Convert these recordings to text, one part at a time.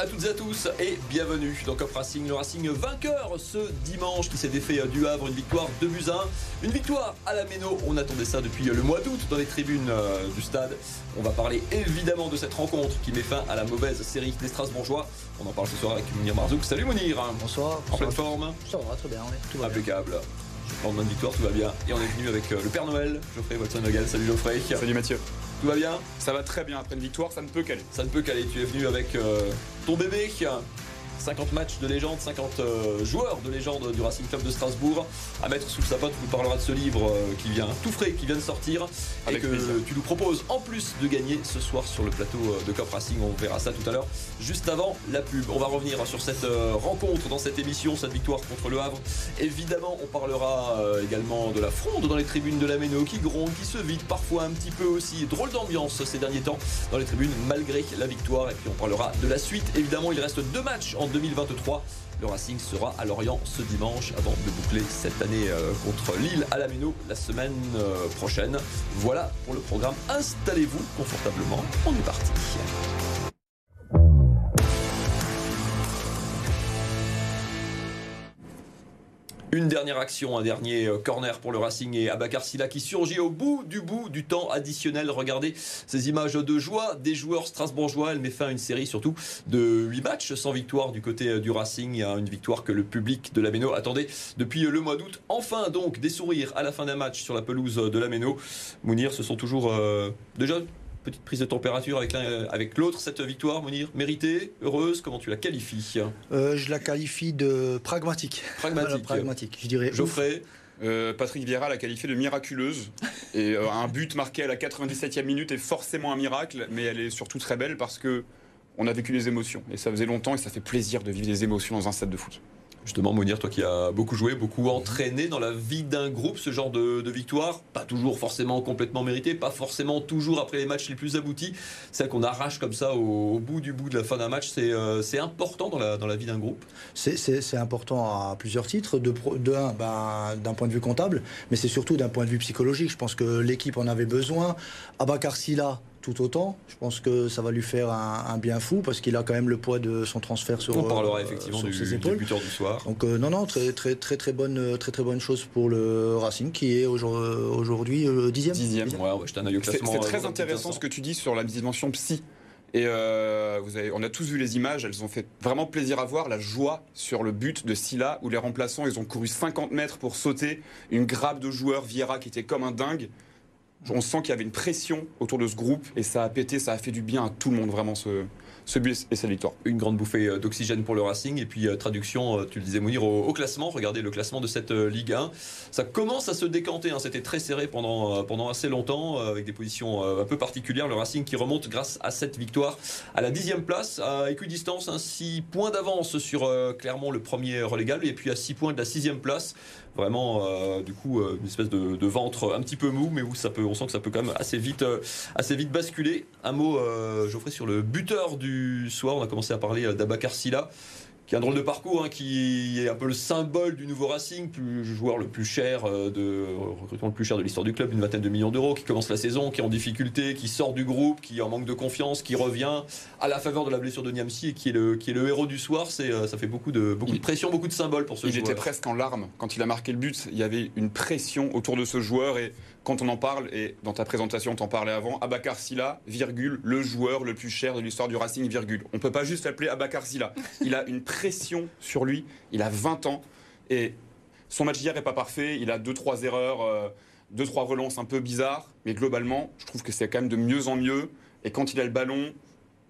à toutes et à tous et bienvenue dans Cop Racing, le Racing vainqueur ce dimanche qui s'est défait du Havre, une victoire de buts une victoire à la Méno, on attendait ça depuis le mois d'août dans les tribunes euh, du stade. On va parler évidemment de cette rencontre qui met fin à la mauvaise série des Strasbourgeois. On en parle ce soir avec Mounir Marzouk. Salut Mounir Bonsoir. En pleine forme Ça va, très bien, tout va Impeccable. Lendemain de victoire, tout va bien. Et on est venu avec euh, le Père Noël, Geoffrey Watson-Nogal. Salut Geoffrey. Salut Mathieu. Tout va bien? Ça va très bien. Après une victoire, ça ne peut qu'aller. Ça ne peut qu'aller. Tu es venu avec euh, ton bébé 50 matchs de légende, 50 euh, joueurs de légende du Racing Club de Strasbourg à mettre sous le sapin. Tu nous parleras de ce livre euh, qui vient tout frais, qui vient de sortir et que tu nous proposes en plus de gagner ce soir sur le plateau euh, de Cop Racing. On verra ça tout à l'heure, juste avant la pub. On va revenir sur cette rencontre dans cette émission, cette victoire contre le Havre. Évidemment, on parlera également de la fronde dans les tribunes de la Méno qui gronde, qui se vide parfois un petit peu aussi. Drôle d'ambiance ces derniers temps dans les tribunes malgré la victoire. Et puis on parlera de la suite. Évidemment, il reste deux matchs en 2023. Le Racing sera à Lorient ce dimanche avant de boucler cette année euh, contre Lille à la Méno la semaine euh, prochaine. Voilà pour le programme. Installez-vous confortablement. On est parti. Une dernière action, un dernier euh, corner pour le Racing et Abakar Silla qui surgit au bout du bout du temps additionnel. Regardez ces images de joie des joueurs strasbourgeois. Elle met fin à une série surtout de 8 matchs sans victoire du côté euh, du Racing. Une victoire que le public de la Méno attendait depuis euh, le mois d'août. Enfin donc des sourires à la fin d'un match sur la pelouse de la Méno. Mounir, ce sont toujours déjà petite prise de température avec l'un avec l'autre. Cette victoire, Monir, méritée, heureuse, comment tu la qualifies? Euh, Je la qualifie de pragmatique. Pragmatique. pragmatique, je dirais. Geoffrey? Euh, Patrick Vieira l'a qualifié de miraculeuse. Et euh, un but marqué à la 97e minute est forcément un miracle, mais elle est surtout très belle parce que on a vécu des émotions. Et ça faisait longtemps et ça fait plaisir de vivre des émotions dans un stade de foot. Justement, Mounir, toi qui as beaucoup joué, beaucoup entraîné dans la vie d'un groupe, ce genre de, victoire, pas toujours forcément complètement mérité, pas forcément toujours après les matchs les plus aboutis, celle qu'on arrache comme ça au, bout du bout de la fin d'un match, c'est euh, important dans la, dans la vie d'un groupe? C'est important à plusieurs titres. De, de un, ben, d'un point de vue comptable, mais c'est surtout d'un point de vue psychologique. Je pense que l'équipe en avait besoin. Abakar Silla, tout autant. Je pense que ça va lui faire un, bien fou parce qu'il a quand même le poids de son transfert sur, On parlera euh, effectivement du, ses épaules. buteur du soir. Donc euh, non, non, très, très, très, très bonne, très, très bonne chose pour le Racing qui est aujourd'hui le dixième. Dixième. Ouais, un œil au classement. C'est très euh, intéressant ce que tu dis sur la dimension psy. Et vous avez, on a tous vu les images, elles ont fait vraiment plaisir à voir, la joie sur le but de Silla, où les remplaçants, ils ont couru 50 mètres pour sauter, une grappe de joueurs, Vieira qui était comme un dingue on sent qu'il y avait une pression autour de ce groupe et ça a pété, ça a fait du bien à tout le monde vraiment ce, ce but et cette victoire. Une grande bouffée euh, d'oxygène pour le Racing et puis euh, traduction, euh, tu le disais Mounir, au, classement. Regardez le classement de cette Ligue 1. Ça commence à se décanter. Hein. C'était très serré pendant, pendant assez longtemps avec des positions un peu particulières. Le Racing qui remonte grâce à cette victoire à la dixième place à équidistance, 6 hein. points d'avance sur Clermont le premier relégable et puis à 6 points de la sixième place vraiment euh, du coup euh, une espèce de, ventre un petit peu mou mais où ça peut on sent que ça peut quand même assez vite euh, assez vite basculer. Un mot Geoffrey sur le buteur du soir. On a commencé à parler d'Abakar Silla qui a un drôle de parcours, hein, qui est un peu le symbole du nouveau Racing, plus, joueur le plus cher euh, de recrutement le plus cher de l'histoire du club, une vingtaine de millions d'euros, qui commence la saison, qui est en difficulté, qui sort du groupe, qui est en manque de confiance, qui revient à la faveur de la blessure de Niamsi et qui est le, qui est le héros du soir. C'est, euh, ça fait beaucoup de, beaucoup de pression, beaucoup de symboles pour ce joueur. Il était presque en larmes quand il a marqué le but. Il y avait une pression autour de ce joueur et quand on en parle, et dans ta présentation, t'en parlais avant, Abakar Silla, virgule, le joueur le plus cher de l'histoire du Racing, virgule. On peut pas juste l'appeler Abakar Silla. Il a une pression sur lui, il a 20 ans, et son match d'hier est pas parfait, il a 2-3 erreurs, euh, deux 2-3 relances un peu bizarres, mais globalement, je trouve que c'est quand même de mieux en mieux, et quand il a le ballon,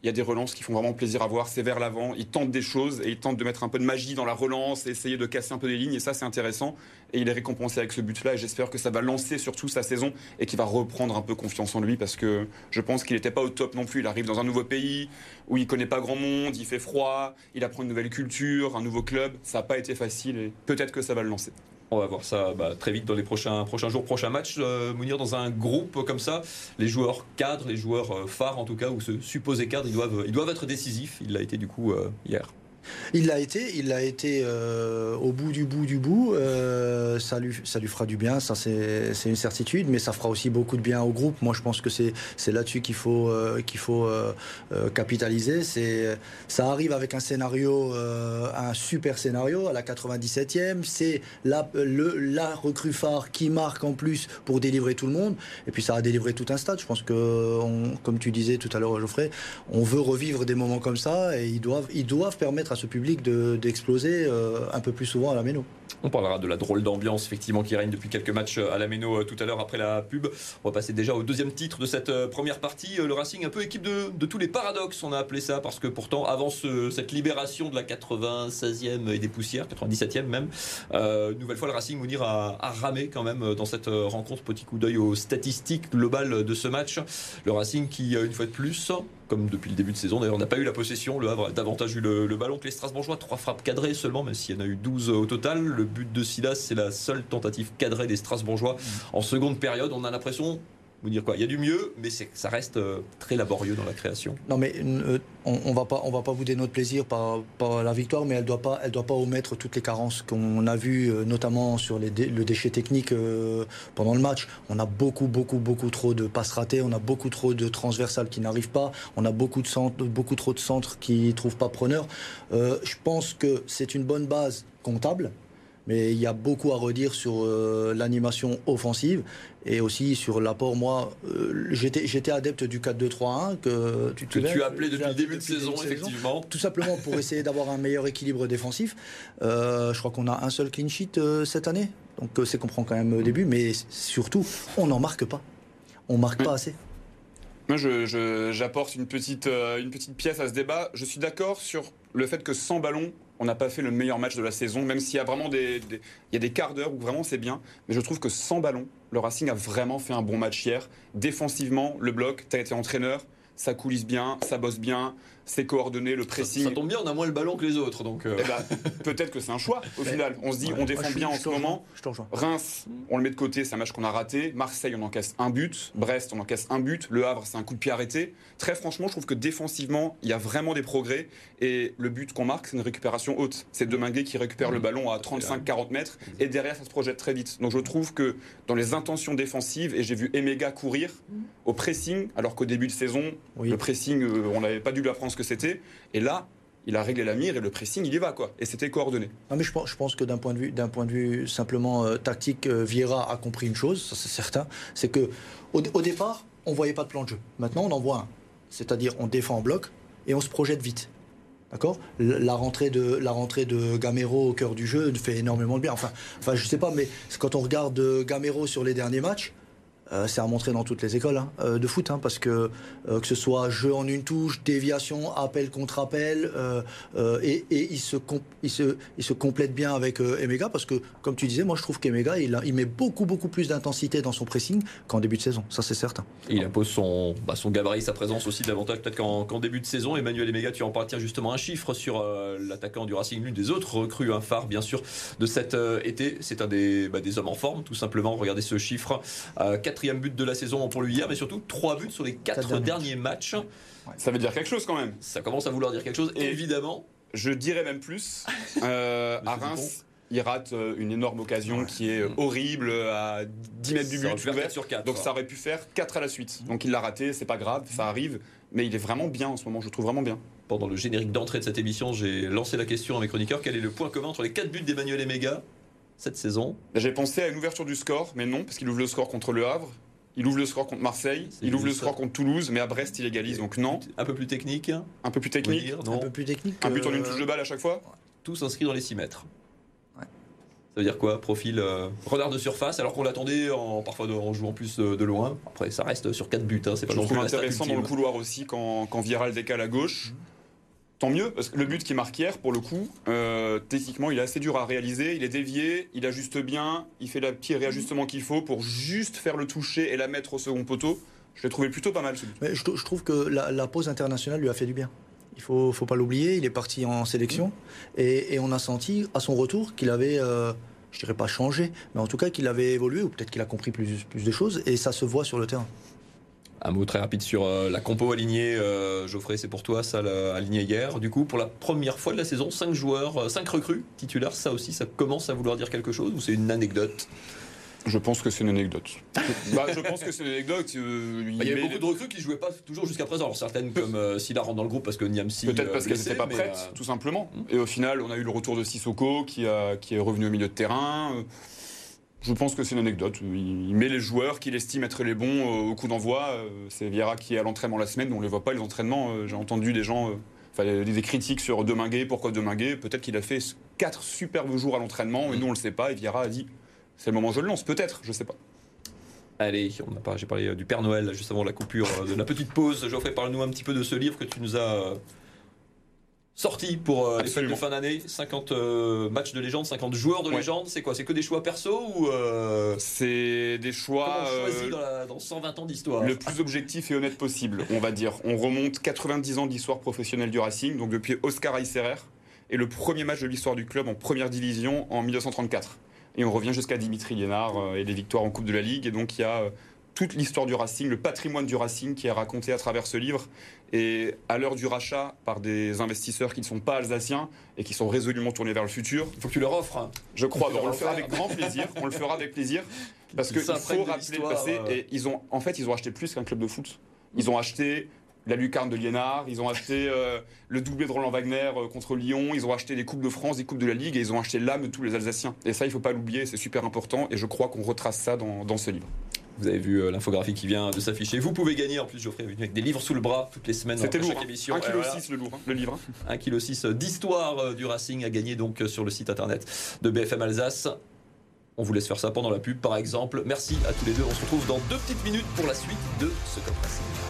il y a des relances qui font vraiment plaisir à voir. C'est vers l'avant. Il tente des choses et il tente de mettre un peu de magie dans la relance, essayer de casser un peu des lignes. Et ça, c'est intéressant. Et il est récompensé avec ce but-là. Et j'espère que ça va lancer surtout sa saison et qu'il va reprendre un peu confiance en lui parce que je pense qu'il n'était pas au top non plus. Il arrive dans un nouveau pays où il connaît pas grand monde, il fait froid, il apprend une nouvelle culture, un nouveau club. Ça n'a pas été facile et peut-être que ça va le lancer. On va voir ça bah, très vite dans les prochains, prochains jours, prochains matchs. Euh, Mounir, dans un groupe comme ça, les joueurs cadres, les joueurs euh, phares en tout cas, ou ce supposé cadre, ils doivent, ils doivent être décisifs. Il l'a été du coup euh, hier. Il l'a été, il l'a été au bout du bout du bout. ça lui, ça lui fera du bien, ça c'est une certitude, mais ça fera aussi beaucoup de bien au groupe. Moi, je pense que c'est là-dessus qu'il faut, euh, qu'il faut euh, capitaliser. Ça arrive avec un scénario, un super scénario à la 97e. C'est la, la recrue phare qui marque en plus pour délivrer tout le monde. Et puis ça a délivré tout un stade. Je pense que, comme tu disais tout à l'heure, Geoffrey, on veut revivre des moments comme ça et ils doivent, ils doivent permettre à ce public d'exploser un peu plus souvent à la Méno. On parlera de la drôle d'ambiance effectivement qui règne depuis quelques matchs à la Méno euh, tout à l'heure après la pub. On va passer déjà au deuxième titre de cette euh, première partie. Euh, le Racing, un peu équipe de, tous les paradoxes, on a appelé ça, parce que pourtant, avant cette libération de la 96e et des poussières, 97e même, nouvelle fois le Racing Mounir a, a, ramé quand même dans cette rencontre. Petit coup d'œil aux statistiques globales de ce match. Le Racing qui, une fois de plus, comme depuis le début de saison. D'ailleurs, on n'a pas eu la possession. Le Havre a davantage eu le, ballon que les Strasbourgeois. Trois frappes cadrées seulement, même s'il y en a eu 12 au total. Le but de Silas, c'est la seule tentative cadrée des Strasbourgeois mmh. en seconde période. On a l'impression vous dire quoi Il y a du mieux, mais ça reste euh, très laborieux dans la création. Non, mais euh, on, ne va pas, on va pas bouder notre plaisir par, la victoire, mais elle doit pas, elle doit pas omettre toutes les carences qu'on a vues, euh, notamment sur le déchet technique pendant le match. On a beaucoup, beaucoup, beaucoup trop de passes ratées, on a beaucoup trop de transversales qui n'arrivent pas, on a beaucoup de beaucoup trop de centres qui trouvent pas preneur. je pense que c'est une bonne base comptable mais il y a beaucoup à redire sur euh, l'animation offensive et aussi sur l'apport. Moi, euh, j'étais adepte du 4-2-3-1 que tu, que tu as appelé depuis le début de saison, effectivement. Tout simplement pour essayer d'avoir un meilleur équilibre défensif. Euh, je crois qu'on a un seul clean sheet cette année, donc c'est qu'on prend quand même au début, mais surtout, on n'en marque pas. On marque pas assez. Moi, j'apporte une, petite, une petite pièce à ce débat. Je suis d'accord sur le fait que sans ballon, on n'a pas fait le meilleur match de la saison, même s'il y a vraiment des, il y a des quarts d'heure où vraiment c'est bien. Mais je trouve que sans ballon, le Racing a vraiment fait un bon match hier. Défensivement, le bloc, tu as été entraîneur, ça coulisse bien, ça bosse bien, c'est coordonné, le pressing. Ça, tombe bien, on a moins le ballon que les autres. Donc euh. eh ben, peut-être que c'est un choix au final. On se dit, on défend bien en ce moment. Reims, on le met de côté, c'est un match qu'on a raté. Marseille, on encaisse un but. Brest, on encaisse un but. Le Havre, c'est un coup de pied arrêté. Très franchement, je trouve que défensivement, il y a vraiment des progrès. Et le but qu'on marque, c'est une récupération haute. C'est Deminguet qui récupère le ballon à 35-40 mètres. Et derrière, ça se projette très vite. Donc je trouve que dans les intentions défensives, et j'ai vu Emega courir au pressing, alors qu'au début de saison, le pressing, euh, on n'avait pas dû l'apprendre c'était. Et là, il a réglé la mire et le pressing, il y va, quoi. Et c'était coordonné. Mais je pense, que d'un point de vue, d'un point de vue simplement euh, tactique, euh, Vieira a compris une chose, ça c'est certain, c'est que au, départ, on voyait pas de plan de jeu. Maintenant, on en voit un. C'est-à-dire, on défend en bloc et on se projette vite. D'accord? La rentrée, de, la rentrée de Gamero au cœur du jeu fait énormément de bien. Enfin, enfin je sais pas, mais quand on regarde euh, Gamero sur les derniers matchs, euh, c'est à montrer dans toutes les écoles hein, euh, de foot, hein, parce que euh, que ce soit jeu en une touche, déviation, appel contre appel, et, et, il, se se, se complète bien avec Emega, parce que comme tu disais, moi je trouve qu'Emega il, il met beaucoup beaucoup plus d'intensité dans son pressing qu'en début de saison, ça c'est certain. il impose son, bah, son gabarit, sa présence aussi davantage peut-être qu'en début de saison. Emmanuel Emega, tu en tiens justement un chiffre sur l'attaquant du Racing, l'une des autres recrues, un phare bien sûr de cet été. C'est un des, bah, des hommes en forme, tout simplement. Regardez ce chiffre. 4 quatrième but de la saison pour lui hier, mais surtout trois buts sur les quatre derniers matchs. Ça veut dire quelque chose quand même. Ça commence à vouloir dire quelque chose, évidemment. Je dirais même plus. Euh, à Reims, il rate euh, une énorme occasion qui est euh, horrible à 10 mètres du but Sur 4, donc ça aurait pu faire 4 à la suite. Donc il l'a raté, c'est pas grave, ça arrive. Mais il est vraiment bien en ce moment, je trouve vraiment bien. Pendant le générique d'entrée de cette émission, j'ai lancé la question à mes chroniqueurs quel est le point commun entre les 4 buts d'Emmanuel Emega cette saison J'ai pensé à une ouverture du score, mais non, parce qu'il ouvre le score contre le Havre. Il ouvre le score contre Marseille, il ouvre le score contre Toulouse, mais à Brest, il égalise. Donc non. Un peu plus technique Un peu plus technique Un peu plus technique. Un but en une touche de balle à chaque fois Tout s'inscrit dans les 6 mètres. Ça veut dire quoi Profil euh, renard de surface, alors qu'on l'attendait en, parfois en jouant plus de, loin. Après, ça reste sur 4 buts. Hein, c'est pas Je trouve intéressant dans le couloir aussi quand, quand Viral décale à gauche. Mhm tant mieux, parce que le but qui marque hier, pour le coup, euh, techniquement, il est assez dur à réaliser. Il est dévié, il ajuste bien, il fait le petit réajustement qu'il faut pour juste faire le toucher et la mettre au second poteau. Je l'ai trouvé plutôt pas mal ce but. Mais je, trouve que la, pause internationale lui a fait du bien. Il faut, faut pas l'oublier, il est parti en sélection mmh. et, on a senti à son retour qu'il avait, euh, je dirais pas changé, mais en tout cas qu'il avait évolué ou peut-être qu'il a compris plus, plus de choses et ça se voit sur le terrain. Un mot très rapide sur euh, la compo alignée. Euh, Geoffrey, c'est pour toi, ça, la- aligné hier. Du coup, pour la première fois de la saison, 5 joueurs, 5 recrues titulaires. Ça aussi, ça commence à vouloir dire quelque chose ou c'est une anecdote? Je pense que c'est une anecdote. Bah, je pense que c'est une anecdote. euh, Bah, Il y avait beaucoup de recrues qui jouaient pas toujours jusqu'à présent. Alors certaines comme euh, Silla rentre dans le groupe parce que Niamsi. Peut-être euh, parce qu'elles n'étaient pas prêtes, euh, tout simplement. Mm. Et au final, on a eu le retour de Sissoko qui, a, qui est revenu au milieu de terrain. Je pense que c'est une anecdote. Il met les joueurs qu'il estime être les bons euh, au coup d'envoi. Euh, C'est Vieira qui est à l'entraînement la semaine, on ne les voit pas, les entraînements. Euh, J'ai entendu des gens, enfin, des, critiques sur Deminguet, pourquoi Deminguet Peut-être qu'il a fait quatre superbes jours à l'entraînement, et nous on ne le sait pas. Et Vieira a dit c'est le moment je le lance, peut-être, je ne sais pas. Allez, pas, j'ai parlé du Père Noël juste avant la coupure de la petite pause. Geoffrey, parle-nous un petit peu de ce livre que tu nous as euh, sorti pour euh, les fêtes de fin d'année. 50 euh, matchs de légende, 50 joueurs de Ouais. légende. C'est quoi? C'est que des choix perso ou euh, C'est des choix. dans, la- dans 120 ans d'histoire? Le plus objectif et honnête possible, on va dire. On remonte 90 ans d'histoire professionnelle du Racing, donc depuis Oscar Aiserer, et le premier match de l'histoire du club en première division en 1934. Et on revient jusqu'à Dimitri Liénard euh, et les victoires en Coupe de la Ligue. Et donc il y a toute l'histoire du Racing, le patrimoine du Racing qui est raconté à travers ce livre. Et à l'heure du rachat par des investisseurs qui ne sont pas alsaciens et qui sont résolument tournés vers le futur, Il faut que tu leur offres. hein. je crois, bon, on le fera avec grand plaisir. On le fera avec plaisir. Parce Qui qu'il faut rappeler le passé. euh. Et ils ont, en fait, ils ont acheté plus qu'un club de foot. Ils ont acheté la lucarne de Liénard, ils ont acheté euh, le doublé de Roland Wagner euh, contre Lyon, ils ont acheté des Coupes de France, des Coupes de la Ligue, et ils ont acheté l'âme de tous les Alsaciens. Et ça, il ne faut pas l'oublier, c'est super important. Et je crois qu'on retrace ça dans, dans ce livre. Vous avez vu euh, l'infographie qui vient de s'afficher. Vous pouvez gagner en plus, Geoffrey, est venu avec des livres sous le bras toutes les semaines C'était lourd. chaque hein. émission. 1,6 Et kg voilà. le, lourd, hein, le livre. 1,6 kg d'histoire euh, du Racing à gagner donc euh, sur le site internet de BFM Alsace. On vous laisse faire ça pendant la pub par exemple. Merci à tous les deux. On se retrouve dans deux petites minutes pour la suite de ce Cop Racing.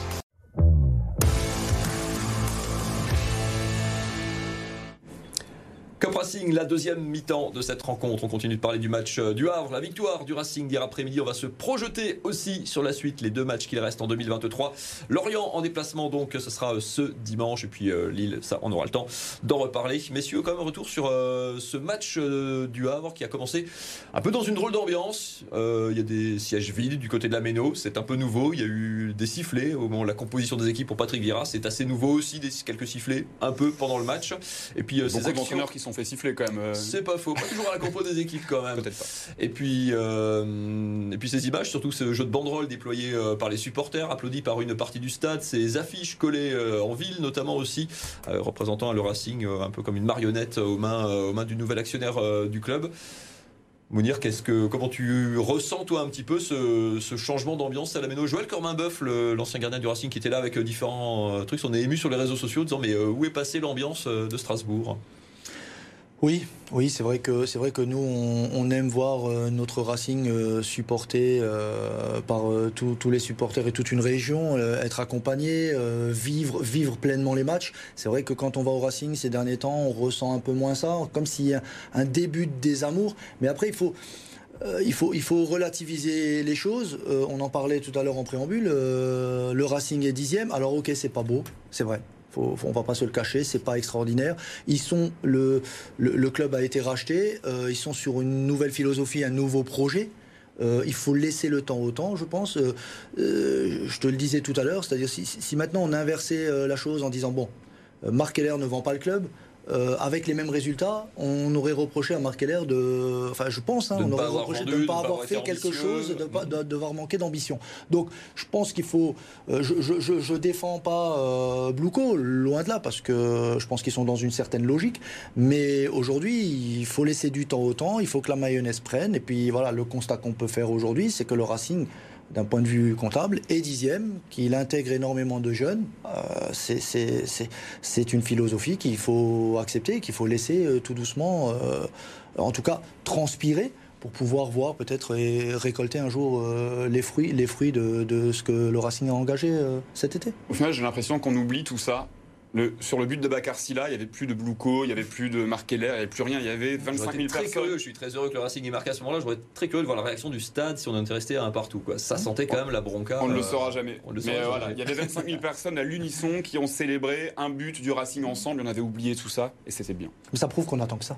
Cop Racing, la deuxième mi-temps de cette rencontre. On continue de parler du match euh, du Havre, la victoire du Racing d'hier après-midi. On va se projeter aussi sur la suite, les deux matchs qu'il reste en 2023. Lorient en déplacement, donc ce sera euh, ce dimanche. Et puis euh, Lille, ça, on aura le temps d'en reparler. Messieurs, quand même, retour sur euh, ce match euh, du Havre qui a commencé un peu dans une drôle d'ambiance. Il y a des sièges vides du côté de la Méno, c'est un peu nouveau. Il y a eu des sifflets au moment de la composition des équipes pour Patrick Vieira. C'est assez nouveau aussi, des, quelques sifflets un peu pendant le match. Et puis ces actions. qui se sont fait siffler quand même. euh, C'est pas faux, pas toujours à la compo des équipes quand même. Peut-être pas. Et puis, euh, et puis ces images, surtout ce jeu de banderole déployé euh, par les supporters, applaudi par une partie du stade, ces affiches collées euh, en ville notamment aussi, représentant le Racing un peu comme une marionnette aux mains, aux mains du nouvel actionnaire du club. Mounir, qu'est-ce que, comment tu ressens toi un petit peu ce, ce changement d'ambiance à la Méno? Joël Corminboeuf, le- l'ancien gardien du Racing qui était là avec différents trucs, on est ému sur les réseaux sociaux en disant mais où est passée l'ambiance de Strasbourg? Oui, oui, c'est vrai que c'est vrai que nous on, aime voir euh, notre Racing euh, supporté euh, par tous- les supporters et toute une région, être accompagné, vivre pleinement les matchs. C'est vrai que quand on va au Racing ces derniers temps, on ressent un peu moins ça, comme s'il y a un début de désamour. Mais après il faut il, faut, relativiser les choses. On en parlait tout à l'heure en préambule. Le Racing est dixième. Alors ok, c'est pas beau, c'est vrai. Faut, on va pas se le cacher, c'est pas extraordinaire. Ils sont le, club a été racheté. euh, ils sont sur une nouvelle philosophie, un nouveau projet. Euh, il faut laisser le temps au temps, je pense. Euh, je te le disais tout à l'heure, c'est-à-dire si, maintenant on inversait la chose en disant bon, Marc Keller ne vend pas le club. Euh, avec les mêmes résultats, on aurait reproché à Marc Keller de, enfin, je pense, hein, on aurait avoir reproché de ne pas avoir avoir fait quelque ambitieux. chose, de pas- de- devoir manquer d'ambition. Donc, je pense qu'il faut. euh, je, je, je, je défends pas euh, Blouco, loin de là, parce que je pense qu'ils sont dans une certaine logique. Mais aujourd'hui, il faut laisser du temps au temps. Il faut que la mayonnaise prenne. Et puis voilà, le constat qu'on peut faire aujourd'hui, c'est que le Racing d'un point de vue comptable, est dixième, qu'il intègre énormément de jeunes. Euh, c'est- une philosophie qu'il faut accepter, qu'il faut laisser euh, tout doucement, euh, en tout cas, transpirer pour pouvoir voir peut-être et récolter un jour les fruits, les fruits de, ce que le Racing a engagé cet été. Au final, j'ai l'impression qu'on oublie tout ça. Le- sur le but de Bakar Silla, il n'y avait plus de Blouco, il n'y avait plus de Marc Keller, il n'y avait plus rien. Il y avait 25 J'aurais 000 été très personnes. curieux, je suis très heureux que le Racing ait marqué à ce moment-là. J'aurais été très curieux de voir la réaction du stade si on était resté à un partout. Quoi. Ça sentait quand même la bronca. On ne le euh, saura jamais. on le Mais saura euh, jamais. voilà, il y avait 25 000 personnes à l'unisson qui ont célébré un but du Racing ensemble. On avait oublié tout ça et c'était bien. Mais ça prouve qu'on attend que ça.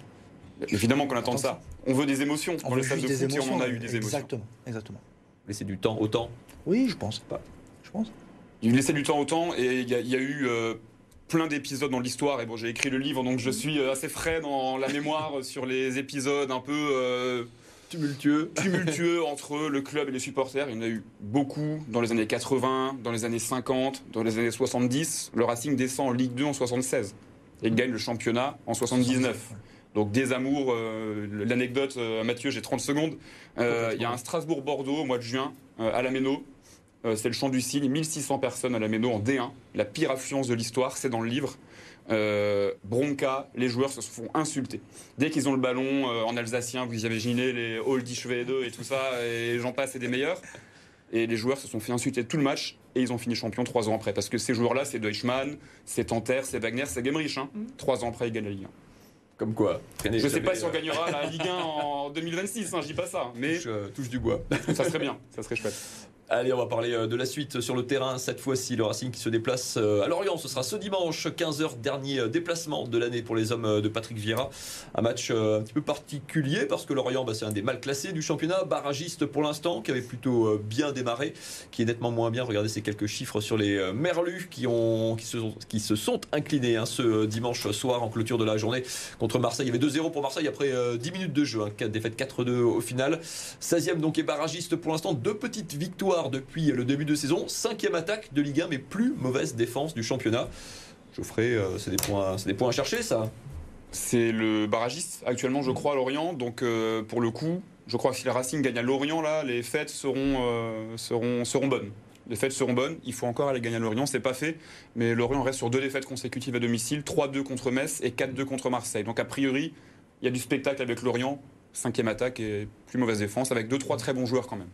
Évidemment qu'on attend ça. On veut des émotions. On Dans veut le stade juste de des foot, émotions. on en a eu des émotions. Exactement, exactement. Laisser du temps au temps. Oui, je pense. Pas. Je pense. il lui laissait du temps au temps et il y, a eu plein d'épisodes dans l'histoire. Et bon, j'ai écrit le livre, donc je suis assez frais dans la mémoire sur les épisodes un peu tumultueux. tumultueux entre le club et les supporters. Il y en a eu beaucoup dans les années 80, dans les années 50, dans les années 70. Le Racing descend en Ligue 2 en 76 et gagne le championnat en 79. Donc des amours, euh, l'anecdote, euh, Mathieu, j'ai 30 secondes. Euh, il y a un Strasbourg-Bordeaux au mois de juin à la Méno. C'est le champ du Cygne, 1600 personnes à la Méno en D1. La pire affluence de l'histoire, c'est dans le livre. Euh, bronca, les joueurs se font insulter. Dès qu'ils ont le ballon euh, en alsacien, vous y avez imaginé les Oldie Schwede et tout ça, et j'en passe, et des meilleurs. Et les joueurs se sont fait insulter tout le match et ils ont fini champion trois ans après. Parce que ces joueurs-là, c'est Deutschmann, c'est Tanter, c'est Wagner, c'est Gemrich. Hein. Mm. Trois ans après, ils gagnent la Ligue 1. Comme quoi. Je ne sais pas si on gagnera la Ligue 1 en 2026, hein, je dis pas ça. Mais touche, euh, touche du bois. ça serait bien, ça serait chouette. Allez, on va parler euh, de la suite sur le terrain. Cette fois-ci, le Racing qui se déplace euh, à Lorient. Ce sera ce dimanche, 15h, dernier euh, déplacement de l'année pour les hommes de Patrick Vieira. Un match un petit peu particulier parce que Lorient, bah, c'est un des mal classés du championnat. Barragiste pour l'instant, qui avait plutôt bien démarré, qui est nettement moins bien. Regardez ces quelques chiffres sur les Merlus qui, ont, qui, se, qui se sont inclinés hein, ce dimanche soir en clôture de la journée contre Marseille. Il y avait 2-0 pour Marseille après 10 minutes de jeu. Hein, défaite 4-2 au final. 16e donc est barragiste pour l'instant. Deux petites victoires depuis le début de saison. Cinquième attaque de Ligue 1, mais plus mauvaise défense du championnat. Geoffrey, euh, c'est des, points, des points à chercher, ça C'est le barragiste actuellement, je crois, à Lorient. Donc, euh, pour le coup, je crois que si le Racing gagne à Lorient, là, les fêtes seront, euh, seront, seront bonnes. Les fêtes seront bonnes. Il faut encore aller gagner à Lorient. C'est pas fait. Mais Lorient reste sur deux défaites consécutives à domicile 3-2 contre Metz et 4-2 contre Marseille. Donc, a priori, il y a du spectacle avec Lorient. Cinquième attaque et plus mauvaise défense avec deux, trois très bons joueurs quand même.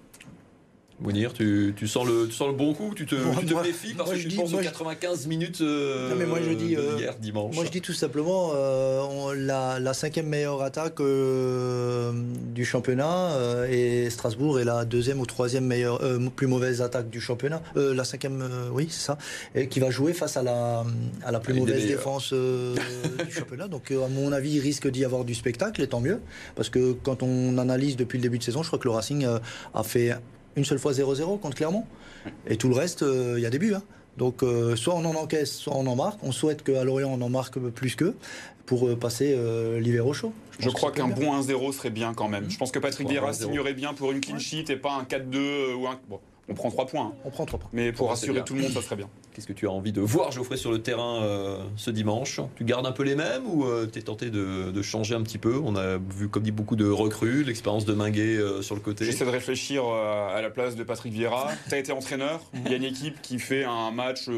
Mounir, tu, tu, sens le, tu sens le bon coup Tu te, tu te méfies parce que je tu dis, penses aux 95 minutes euh, mais moi je dis, euh, hier dimanche Moi je dis tout simplement euh, la, la, cinquième meilleure attaque du championnat et Strasbourg est la deuxième ou troisième meilleure, plus mauvaise attaque du championnat. la cinquième, oui c'est ça, et qui va jouer face à la, à la plus mauvaise défense du championnat. Donc à mon avis il risque d'y avoir du spectacle et tant mieux. Parce que quand on analyse depuis le début de saison, je crois que le Racing a fait une seule fois 0-0 contre Clermont. Et tout le reste, euh, il y a des buts. Hein. Donc euh, soit on en encaisse, soit on en marque. On souhaite qu'à Lorient on en marque plus qu'eux pour euh, passer l'hiver au chaud. Je, crois qu'un bon 1-0 serait bien quand même. Je pense que Patrick Vieira signerait bien pour une clean sheet et pas un 4-2 ou un... Bon, on prend 3 points. On prend 3 points. Mais pour rassurer tout le monde, ça serait bien. Qu'est-ce que tu as envie de voir, Geoffrey, sur le terrain euh, ce dimanche? Tu gardes un peu les mêmes ou euh, tu es tenté de, changer un petit peu? On a vu, comme dit, beaucoup de recrues, l'expérience de Minguet euh, sur le côté. J'essaie de réfléchir à la place de Patrick Vieira. tu as été entraîneur. Il y a une équipe qui fait un match,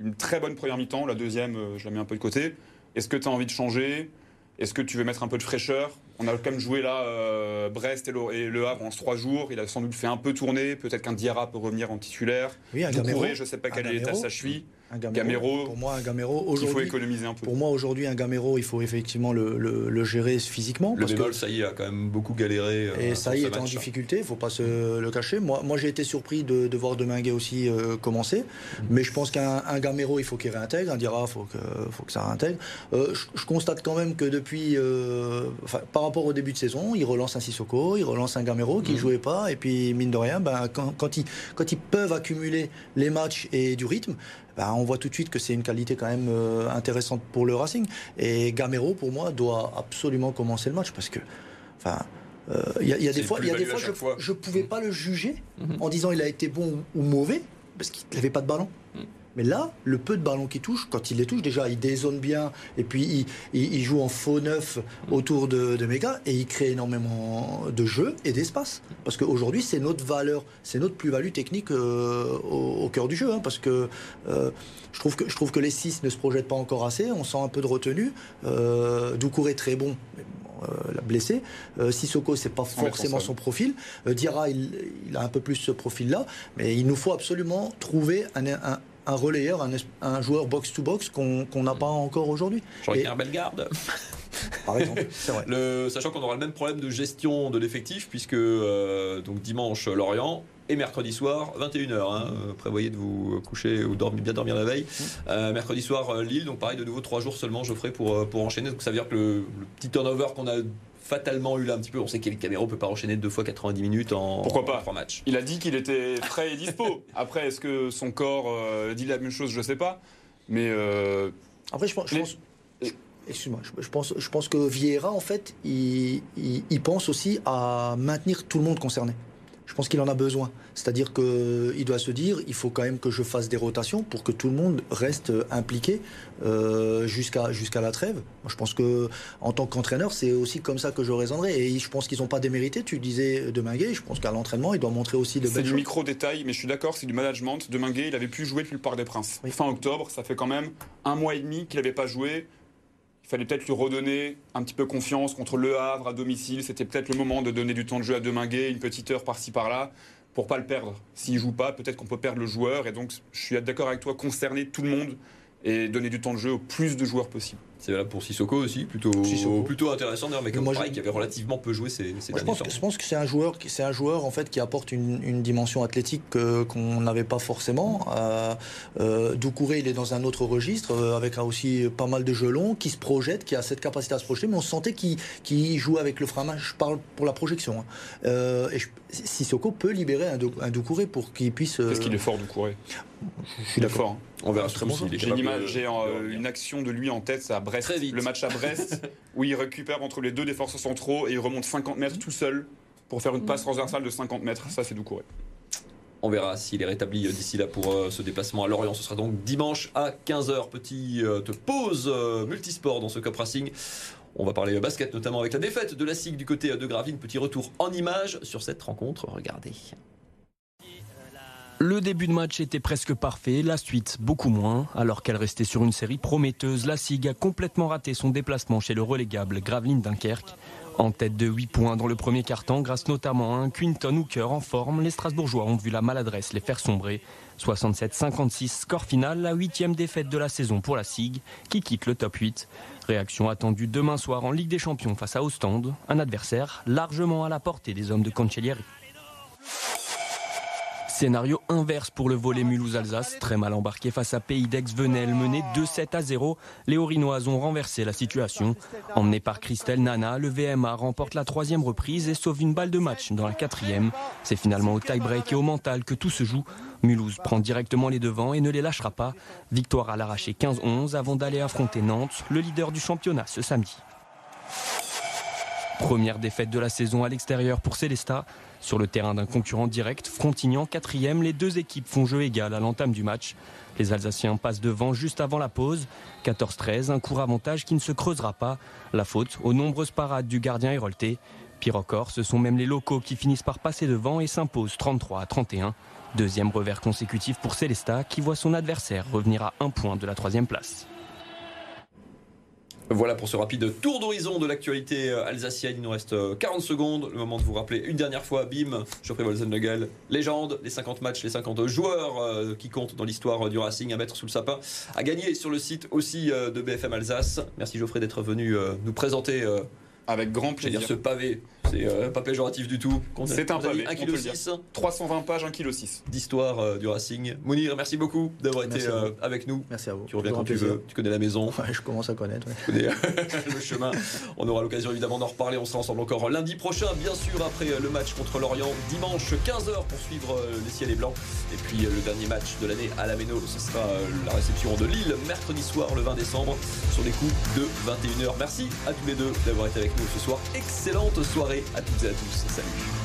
une très bonne première mi-temps. La deuxième, je la mets un peu de côté. Est-ce que tu as envie de changer? Est-ce que tu veux mettre un peu de fraîcheur? On a quand même joué là euh, Brest et le, Havre en trois jours. Il a sans doute fait un peu tourner. Peut-être qu'un Diarra peut revenir en titulaire. Oui, un je ne sais pas quel est l'état sa cheville un Gamero, pour moi, un Gamero, aujourd'hui, il faut économiser un peu. Pour moi, aujourd'hui, un Gamero, il faut effectivement le, gérer physiquement. Le bémol, ça y est, a quand même beaucoup galéré. Euh, et ça y est en difficulté, il ne faut pas se le cacher. Moi, moi j'ai été surpris de, de voir Deminguet aussi euh, commencer. Mm. Mais je pense qu'un Gamero, il faut qu'il réintègre. Un Dira, il faut que, faut que ça réintègre. Euh, je, constate quand même que depuis, par rapport au début de saison, il relance un Sissoko, il relance un Gamero qui ne mm. jouait pas. Et puis, mine de rien, ben, quand, quand, ils, quand ils peuvent accumuler les matchs et du rythme, ben, on voit tout de suite que c'est une qualité quand même euh, intéressante pour le Racing. Et Gamero, pour moi, doit absolument commencer le match parce que, enfin, euh, il y, a des fois, il y a des fois, je ne pouvais pas le juger mhm. en disant il a été bon ou mauvais parce qu'il n'avait pas de ballon. Mais là, le peu de ballons qu'il touche, quand il les touche, déjà, il dézone bien, et puis il, joue en faux neuf autour de, de Méga, et il crée énormément de jeux et d'espace. Parce qu'aujourd'hui, c'est notre valeur, c'est notre plus-value technique euh, au, cœur du jeu. Hein, parce que, euh, je, trouve que je trouve que les 6 ne se projettent pas encore assez, on sent un peu de retenue. Euh, Doucouré est très bon, euh, blessé. Euh, Sissoko, c'est pas forcément son profil. Euh, Diarra, il, il, a un peu plus ce profil-là. Mais il nous faut absolument trouver un, un, un relayeur, un, joueur box-to-box qu'on n'a pas encore aujourd'hui. Jean-Pierre Bellegarde par exemple. Vrai. Le, sachant qu'on aura le même problème de gestion de l'effectif, puisque euh, donc dimanche, Lorient. Et mercredi soir, 21h. Hein, euh, prévoyez de vous coucher ou dormir, bien dormir la veille. Euh, mercredi soir, Lille. Donc pareil, de nouveau, trois jours seulement, je ferai pour, pour enchaîner. Donc ça veut dire que le, le petit turnover qu'on a fatalement eu là un petit peu. On sait qu'El Camero peut pas enchaîner deux fois 90 minutes en, Pourquoi pas trois matchs. Il a dit qu'il était frais et dispo. Après, est-ce que son corps euh, dit la même chose? Je ne sais pas. Mais euh, Après, je pense. je Excuse-moi, je, je pense, je pense que Vieira, en fait, il, il- il pense aussi à maintenir tout le monde concerné. Je pense qu'il en a besoin. C'est-à-dire qu'il doit se dire, il faut quand même que je fasse des rotations pour que tout le monde reste impliqué euh, jusqu'à jusqu'à la trêve. Moi, je pense que en tant qu'entraîneur, c'est aussi comme ça que je raisonnerai. Et je pense qu'ils n'ont pas démérité. Tu disais de Minguet. Je pense qu'à l'entraînement, il doit montrer aussi de c'est du micro-détail, mais je suis d'accord, c'est du management. De Minguet, il avait pu jouer depuis le Parc des Princes. Oui. Fin octobre, ça fait quand même un mois et demi qu'il n'avait pas joué. Il fallait peut-être lui redonner un petit peu confiance contre Le Havre à domicile. C'était peut-être le moment de donner du temps de jeu à Deminguet, une petite heure par-ci par-là, pour pas le perdre. S'il joue pas, peut-être qu'on peut perdre le joueur. Et donc, je suis d'accord avec toi, concerner tout le monde et donner du temps de jeu au plus de joueurs possible. C'est valable pour Sissoko aussi, plutôt, Sissoko. plutôt intéressant d'ailleurs, mais comme Moi, je- qui avait relativement peu joué ces, ces Moi, je pense, temps. que, je pense que c'est un joueur, qui- c'est un joueur en fait qui apporte une, une dimension athlétique que- qu'on n'avait pas forcément. Euh, euh, Doucouré, il est dans un autre registre euh, avec aussi pas mal de jeux longs, qui se projette, qui a cette capacité à se projeter, mais on sentait qu'il qu'il jouait avec le frein. Je parle pour la projection. hein. Euh, et je- Sissoko peut libérer un, un Doucouré pour qu'il puisse. euh, Parce qu'il est fort, Doucouré. je suis d'accord. fort. hein. On verra Très surtout s'il est J'ai une, de- image- euh, une action de lui en tête, c'est à Brest. Très vite. Le match à Brest, où il récupère entre les deux défenseurs centraux et il remonte 50 mètres tout seul pour faire une passe transversale de 50 mètres. Ça, c'est Doucouré. On verra s'il est rétabli euh, d'ici là pour euh, ce déplacement à Lorient. Ce sera donc dimanche à 15h. Petite euh, pause euh, multisport dans ce Cup Racing. On va parler basket, notamment avec la défaite de la SIG du côté de Gravine. Petit retour en images sur cette rencontre. Regardez. Le début de match était presque parfait, la suite beaucoup moins. Alors qu'elle restait sur une série prometteuse, la SIG a complètement raté son déplacement chez le relégable Gravelines Dunkerque. En tête de 8 points dans le premier quart-temps, grâce notamment à un Quinton Hooker en forme, les Strasbourgeois ont vu la maladresse les faire sombrer. 67-56, score final, la huitième défaite de la saison pour la SIG, qui quitte le top 8. Réaction attendue demain soir en Ligue des Champions face à Ostende, un adversaire largement à la portée des hommes de Cancellieri. Scénario inverse pour le volet Mulhouse-Alsace, très mal embarqué face à Pays d'Aix-Venelle, mené 2-7 à 0. Les Orinoises ont renversé la situation. Emmené par Christelle Nana, le VMA remporte la troisième reprise et sauve une balle de match dans la quatrième. C'est finalement au tie-break et au mental que tout se joue. Mulhouse prend directement les devants et ne les lâchera pas. Victoire à l'arraché 15-11 avant d'aller affronter Nantes, le leader du championnat ce samedi. Première défaite de la saison à l'extérieur pour Célestat. Sur le terrain d'un concurrent direct, Frontignan quatrième, les deux équipes font jeu égal à l'entame du match. Les Alsaciens passent devant juste avant la pause. 14-13, un court avantage qui ne se creusera pas. La faute aux nombreuses parades du gardien Hérolté. Pire encore, ce sont même les locaux qui finissent par passer devant et s'imposent 33 à 31. Deuxième revers consécutif pour Célestat qui voit son adversaire revenir à un point de la troisième place. Voilà pour ce rapide tour d'horizon de l'actualité euh, alsacienne. Il nous reste euh, 40 secondes. Le moment de vous rappeler une dernière fois, bim, Geoffrey Wolzenlegel, légende, les 50 matchs, les 50 joueurs euh, qui comptent dans l'histoire euh, du Racing à mettre sous le sapin, à gagner sur le site aussi euh, de BFM Alsace. Merci Geoffrey d'être venu euh, nous présenter euh, Avec grand dire, plaisir. ce pavé. C'est euh, pas péjoratif du tout. C'est un pavé, on peut le 1,6 kg 320 pages, 1,6 kg. d'histoire euh, du Racing. Mounir, merci beaucoup d'avoir été euh, avec nous. Merci à vous. Tu reviens quand tu veux. Tu connais la maison. Ouais, je commence à connaître. ouais. connaît le chemin. On aura l'occasion évidemment d'en reparler. On sera ensemble encore lundi prochain, bien sûr, après le match contre Lorient, dimanche 15h pour suivre les ciels et blancs. Et puis le dernier match de l'année à la Méno, ce sera la réception de Lille mercredi soir, le 20 décembre, sur les coups de 21h. Merci à tous les deux d'avoir été avec nous ce soir. Excellente soirée à toutes et à tous. Salut.